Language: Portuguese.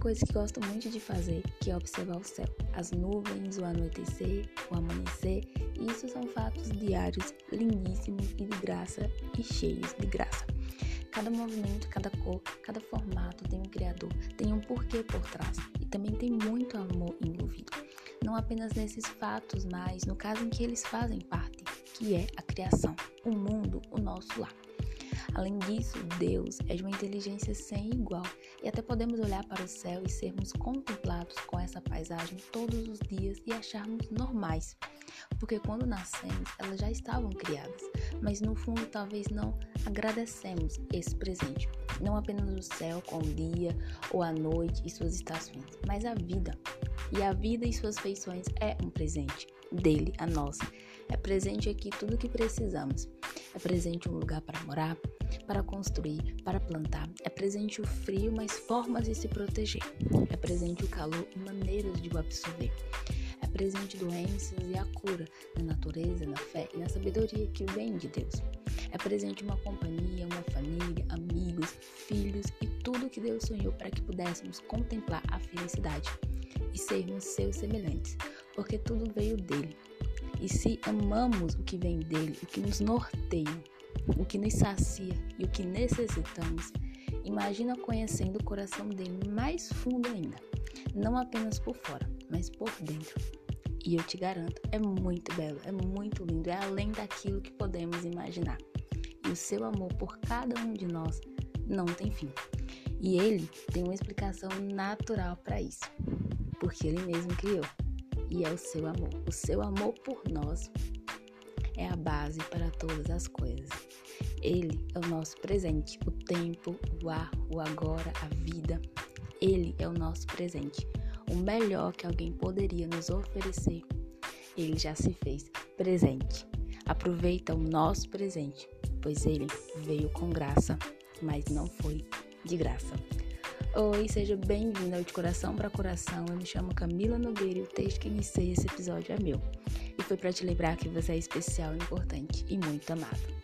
coisa que gosto muito de fazer, que é observar o céu, as nuvens, o anoitecer, o amanhecer. Isso são fatos diários lindíssimos e de graça e cheios de graça. Cada movimento, cada cor, cada formato tem um criador, tem um porquê por trás e também tem muito amor envolvido. Não apenas nesses fatos, mas no caso em que eles fazem parte, que é a criação, o mundo, o nosso lar. Além disso, Deus é de uma inteligência sem igual e até podemos olhar para o céu e sermos contemplados com essa paisagem todos os dias e acharmos normais. Porque quando nascemos, elas já estavam criadas, mas no fundo talvez não agradecemos esse presente. Não apenas o céu com o dia ou a noite e suas estações, mas a vida. E a vida e suas feições é um presente dele, a nossa. É presente aqui tudo o que precisamos. É presente um lugar para morar, para construir, para plantar. É presente o frio, mas formas de se proteger. É presente o calor maneiras de o absorver. É presente doenças e a cura na natureza, na fé e na sabedoria que vem de Deus. É presente uma companhia, uma família, amigos, filhos e tudo que Deus sonhou para que pudéssemos contemplar a felicidade e sermos seus semelhantes, porque tudo veio dele. E se amamos o que vem dele, o que nos norteia, o que nos sacia e o que necessitamos, imagina conhecendo o coração dele mais fundo ainda, não apenas por fora, mas por dentro. E eu te garanto, é muito belo, é muito lindo, é além daquilo que podemos imaginar. E o seu amor por cada um de nós não tem fim. E ele tem uma explicação natural para isso, porque ele mesmo criou e é o seu amor. O seu amor por nós é a base para todas as coisas. Ele é o nosso presente, o tempo, o ar, o agora, a vida. Ele é o nosso presente, o melhor que alguém poderia nos oferecer. Ele já se fez presente. Aproveita o nosso presente, pois ele veio com graça, mas não foi de graça. Oi, seja bem-vindo ao De Coração para Coração. Eu me chamo Camila Nogueira e o texto que iniciei esse episódio é meu. E foi para te lembrar que você é especial, importante e muito amado.